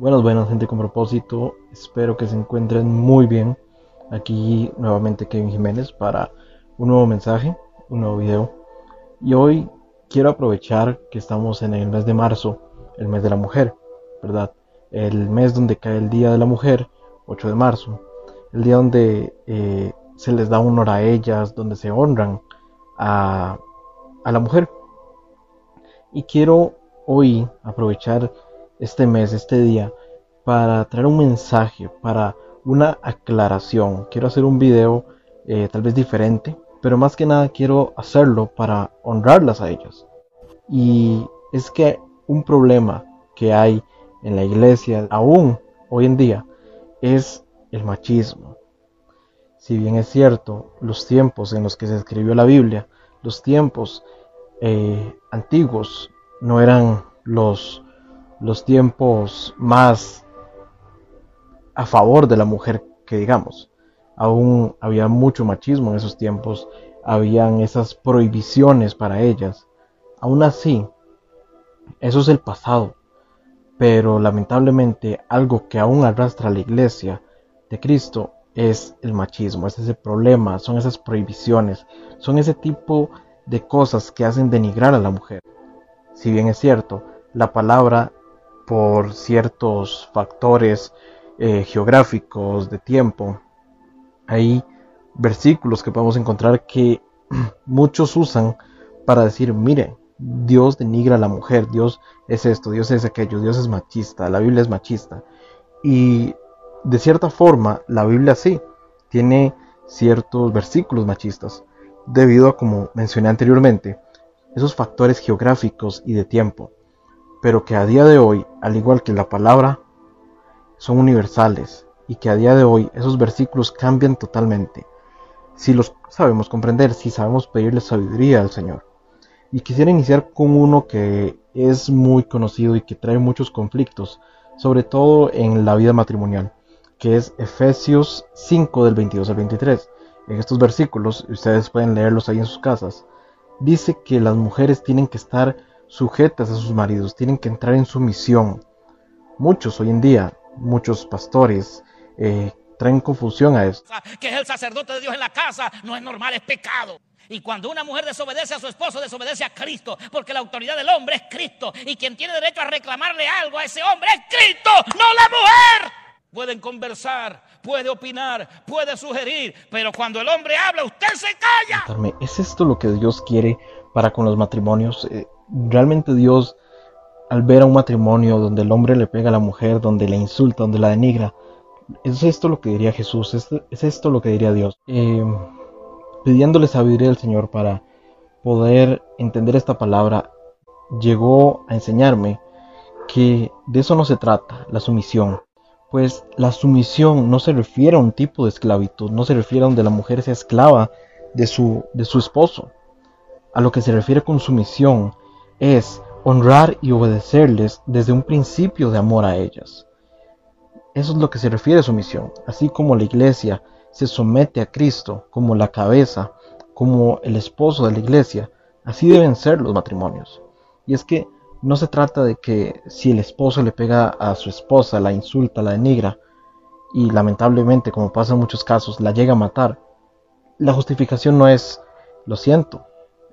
Buenas, buenas, gente con propósito. Espero que se encuentren muy bien. Aquí nuevamente Kevin Jiménez para un nuevo mensaje, un nuevo video. Y hoy quiero aprovechar que estamos en el mes de marzo, el mes de la mujer, ¿verdad? El mes donde cae el Día de la Mujer, 8 de marzo. El día donde eh, se les da honor a ellas, donde se honran a, a la mujer. Y quiero hoy aprovechar este mes, este día, para traer un mensaje, para una aclaración. Quiero hacer un video eh, tal vez diferente, pero más que nada quiero hacerlo para honrarlas a ellas. Y es que un problema que hay en la iglesia aún hoy en día es el machismo. Si bien es cierto, los tiempos en los que se escribió la Biblia, los tiempos eh, antiguos no eran los los tiempos más a favor de la mujer que digamos. Aún había mucho machismo en esos tiempos, habían esas prohibiciones para ellas. Aún así, eso es el pasado, pero lamentablemente algo que aún arrastra a la iglesia de Cristo es el machismo, es ese problema, son esas prohibiciones, son ese tipo de cosas que hacen denigrar a la mujer. Si bien es cierto, la palabra por ciertos factores eh, geográficos de tiempo. Hay versículos que podemos encontrar que muchos usan para decir, mire, Dios denigra a la mujer, Dios es esto, Dios es aquello, Dios es machista, la Biblia es machista. Y de cierta forma, la Biblia sí, tiene ciertos versículos machistas, debido a, como mencioné anteriormente, esos factores geográficos y de tiempo pero que a día de hoy, al igual que la palabra, son universales y que a día de hoy esos versículos cambian totalmente. Si los sabemos comprender, si sabemos pedirle sabiduría al Señor. Y quisiera iniciar con uno que es muy conocido y que trae muchos conflictos, sobre todo en la vida matrimonial, que es Efesios 5 del 22 al 23. En estos versículos, ustedes pueden leerlos ahí en sus casas, dice que las mujeres tienen que estar sujetas a sus maridos, tienen que entrar en sumisión. Muchos hoy en día, muchos pastores, eh, traen confusión a esto. Que es el sacerdote de Dios en la casa, no es normal, es pecado. Y cuando una mujer desobedece a su esposo, desobedece a Cristo, porque la autoridad del hombre es Cristo. Y quien tiene derecho a reclamarle algo a ese hombre es Cristo, no la mujer. Pueden conversar, puede opinar, puede sugerir, pero cuando el hombre habla, usted se calla. ¿Es esto lo que Dios quiere para con los matrimonios? Realmente Dios, al ver a un matrimonio donde el hombre le pega a la mujer, donde le insulta, donde la denigra, es esto lo que diría Jesús, es, esto lo que diría Dios. Eh, pidiéndole sabiduría al Señor para poder entender esta palabra, llegó a enseñarme que de eso no se trata, la sumisión. Pues la sumisión no se refiere a un tipo de esclavitud, no se refiere a donde la mujer sea esclava de su, de su esposo. A lo que se refiere con sumisión es honrar y obedecerles desde un principio de amor a ellas. Eso es lo que se refiere a su misión, así como la iglesia se somete a Cristo como la cabeza, como el esposo de la iglesia, así deben ser los matrimonios. Y es que no se trata de que si el esposo le pega a su esposa, la insulta, la denigra, y lamentablemente, como pasa en muchos casos, la llega a matar, la justificación no es, lo siento,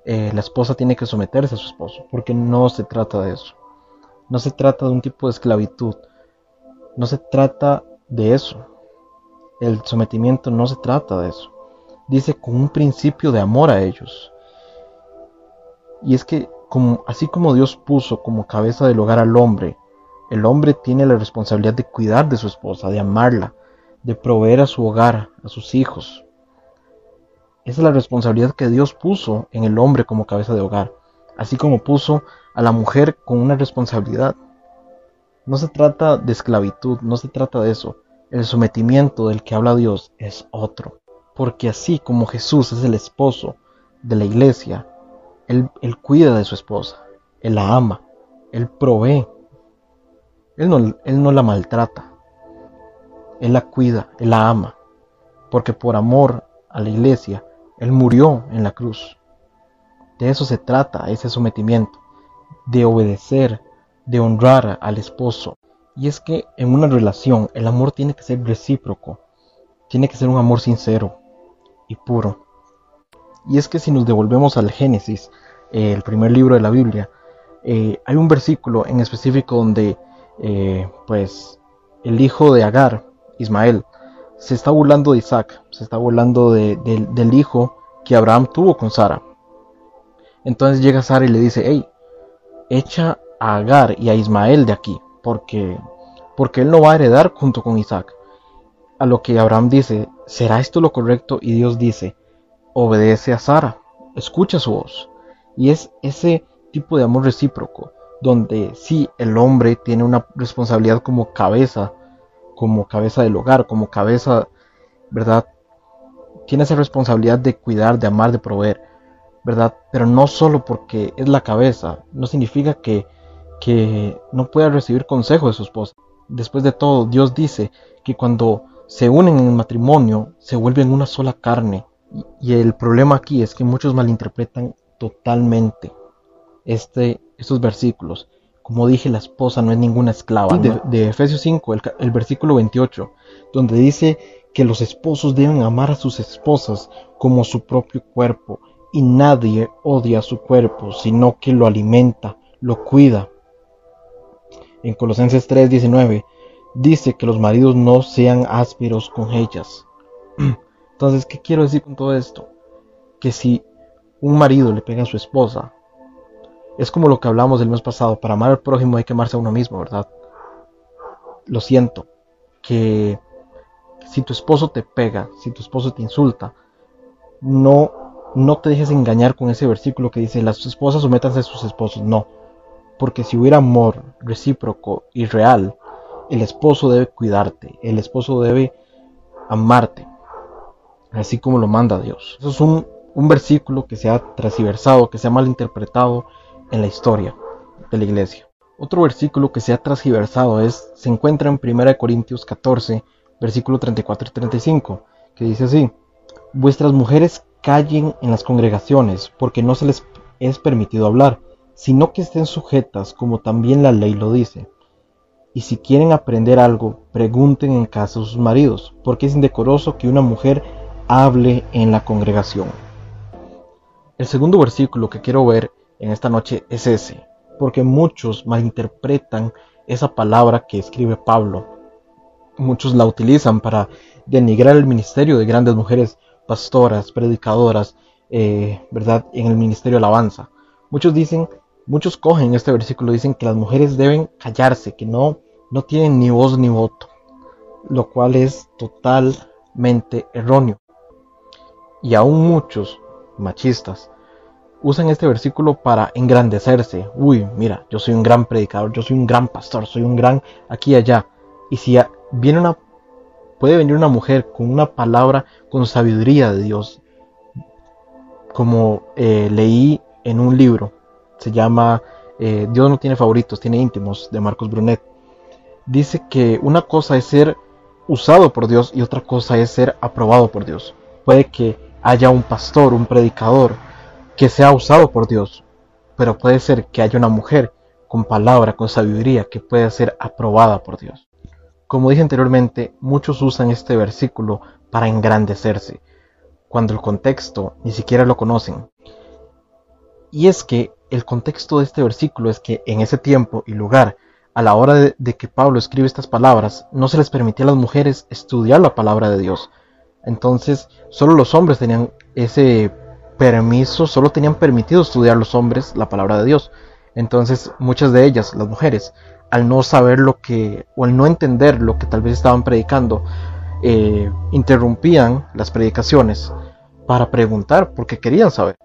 eh, la esposa tiene que someterse a su esposo, porque no se trata de eso. No se trata de un tipo de esclavitud. No se trata de eso. El sometimiento no se trata de eso. Dice con un principio de amor a ellos. Y es que como, así como Dios puso como cabeza del hogar al hombre, el hombre tiene la responsabilidad de cuidar de su esposa, de amarla, de proveer a su hogar, a sus hijos, esa es la responsabilidad que Dios puso en el hombre como cabeza de hogar, así como puso a la mujer con una responsabilidad. No se trata de esclavitud, no se trata de eso. El sometimiento del que habla Dios es otro. Porque así como Jesús es el esposo de la iglesia, Él, él cuida de su esposa, Él la ama, Él provee. Él no, él no la maltrata, Él la cuida, Él la ama. Porque por amor a la iglesia, él murió en la cruz. De eso se trata ese sometimiento, de obedecer, de honrar al esposo. Y es que en una relación el amor tiene que ser recíproco, tiene que ser un amor sincero y puro. Y es que si nos devolvemos al Génesis, eh, el primer libro de la Biblia, eh, hay un versículo en específico donde eh, pues el hijo de Agar, Ismael, se está burlando de Isaac, se está burlando del hijo que Abraham tuvo con Sara. Entonces llega Sara y le dice, hey, echa a Agar y a Ismael de aquí, porque, porque él no va a heredar junto con Isaac. A lo que Abraham dice, ¿será esto lo correcto? Y Dios dice, obedece a Sara, escucha su voz. Y es ese tipo de amor recíproco, donde sí el hombre tiene una responsabilidad como cabeza, como cabeza del hogar, como cabeza, ¿verdad? Tiene esa responsabilidad de cuidar, de amar, de proveer, ¿verdad? Pero no solo porque es la cabeza, no significa que, que no pueda recibir consejo de su esposa. Después de todo, Dios dice que cuando se unen en el matrimonio, se vuelven una sola carne. Y el problema aquí es que muchos malinterpretan totalmente este, estos versículos. Como dije, la esposa no es ninguna esclava. De, Efesios 5, el, el versículo 28, donde dice que los esposos deben amar a sus esposas como su propio cuerpo y nadie odia su cuerpo, sino que lo alimenta, lo cuida. En Colosenses 3:19 dice que los maridos no sean ásperos con ellas. Entonces, ¿qué quiero decir con todo esto? Que si un marido le pega a su esposa, es como lo que hablamos del mes pasado, para amar al prójimo hay que amarse a uno mismo, ¿verdad? Lo siento, que si tu esposo te pega, si tu esposo te insulta, no, no te dejes engañar con ese versículo que dice las esposas sométanse a sus esposos, no, porque si hubiera amor recíproco y real, el esposo debe cuidarte, el esposo debe amarte, así como lo manda Dios. Eso es un, un versículo que se ha transversado, que se ha malinterpretado en la historia de la iglesia. Otro versículo que se ha transversado es, se encuentra en 1 Corintios 14, versículo 34 y 35, que dice así, vuestras mujeres callen en las congregaciones, porque no se les es permitido hablar, sino que estén sujetas como también la ley lo dice. Y si quieren aprender algo, pregunten en casa a sus maridos, porque es indecoroso que una mujer hable en la congregación. El segundo versículo que quiero ver en esta noche es ese, porque muchos malinterpretan esa palabra que escribe Pablo. Muchos la utilizan para denigrar el ministerio de grandes mujeres pastoras, predicadoras, eh, ¿verdad? En el ministerio de alabanza. Muchos dicen, muchos cogen este versículo, dicen que las mujeres deben callarse, que no, no tienen ni voz ni voto, lo cual es totalmente erróneo. Y aún muchos machistas usan este versículo para engrandecerse. Uy, mira, yo soy un gran predicador, yo soy un gran pastor, soy un gran aquí y allá. Y si viene una, puede venir una mujer con una palabra con sabiduría de Dios, como eh, leí en un libro, se llama eh, Dios no tiene favoritos, tiene íntimos, de Marcos Brunet. Dice que una cosa es ser usado por Dios y otra cosa es ser aprobado por Dios. Puede que haya un pastor, un predicador, que sea usado por Dios, pero puede ser que haya una mujer con palabra, con sabiduría, que pueda ser aprobada por Dios. Como dije anteriormente, muchos usan este versículo para engrandecerse, cuando el contexto ni siquiera lo conocen. Y es que el contexto de este versículo es que en ese tiempo y lugar, a la hora de, que Pablo escribe estas palabras, no se les permitía a las mujeres estudiar la palabra de Dios. Entonces, solo los hombres tenían ese permiso, solo tenían permitido estudiar los hombres la palabra de Dios. Entonces muchas de ellas, las mujeres, al no saber lo que, o al no entender lo que tal vez estaban predicando, eh, interrumpían las predicaciones para preguntar porque querían saber.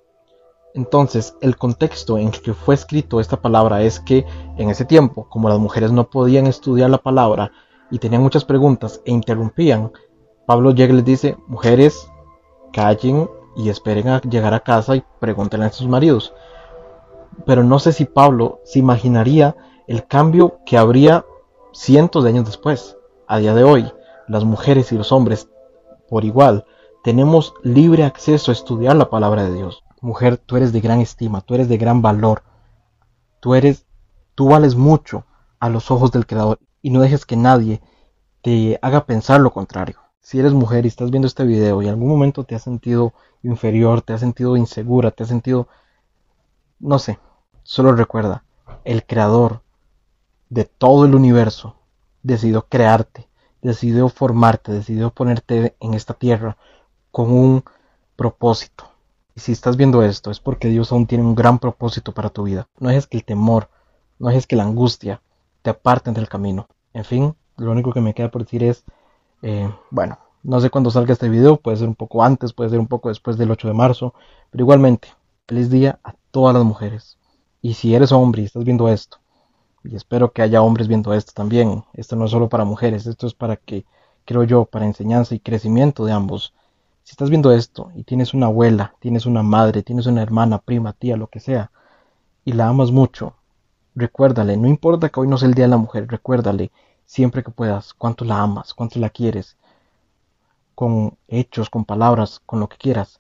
Entonces, el contexto en que fue escrito esta palabra es que en ese tiempo, como las mujeres no podían estudiar la palabra y tenían muchas preguntas e interrumpían, Pablo llega y les dice, mujeres, callen y esperen a llegar a casa y pregúntenle a sus maridos. Pero no sé si Pablo se imaginaría el cambio que habría cientos de años después. A día de hoy, las mujeres y los hombres, por igual, tenemos libre acceso a estudiar la palabra de Dios. Mujer, tú eres de gran estima, tú eres de gran valor. Tú eres, tú vales mucho a los ojos del Creador. y no dejes que nadie te haga pensar lo contrario. Si eres mujer y estás viendo este video y en algún momento te has sentido inferior, te has sentido insegura, te has sentido, no sé, solo recuerda, el creador de todo el universo decidió crearte, decidió formarte, decidió ponerte en esta tierra con un propósito. Y si estás viendo esto es porque Dios aún tiene un gran propósito para tu vida. No es que el temor, no es que la angustia te aparten del camino. En fin, lo único que me queda por decir es, eh, bueno, no sé cuándo salga este video, puede ser un poco antes, puede ser un poco después del 8 de marzo, pero igualmente, feliz día a todas las mujeres. Y si eres hombre y estás viendo esto, y espero que haya hombres viendo esto también, esto no es solo para mujeres, esto es para que, creo yo, para enseñanza y crecimiento de ambos. Si estás viendo esto y tienes una abuela, tienes una madre, tienes una hermana, prima, tía, lo que sea, y la amas mucho, recuérdale, no importa que hoy no sea el Día de la Mujer, recuérdale siempre que puedas cuánto la amas, cuánto la quieres, con hechos, con palabras, con lo que quieras,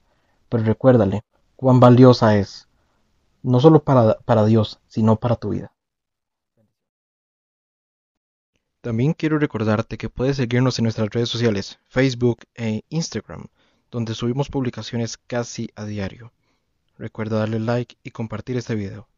pero recuérdale cuán valiosa es, no solo para, para Dios, sino para tu vida. También quiero recordarte que puedes seguirnos en nuestras redes sociales, Facebook e Instagram, donde subimos publicaciones casi a diario. Recuerda darle like y compartir este video.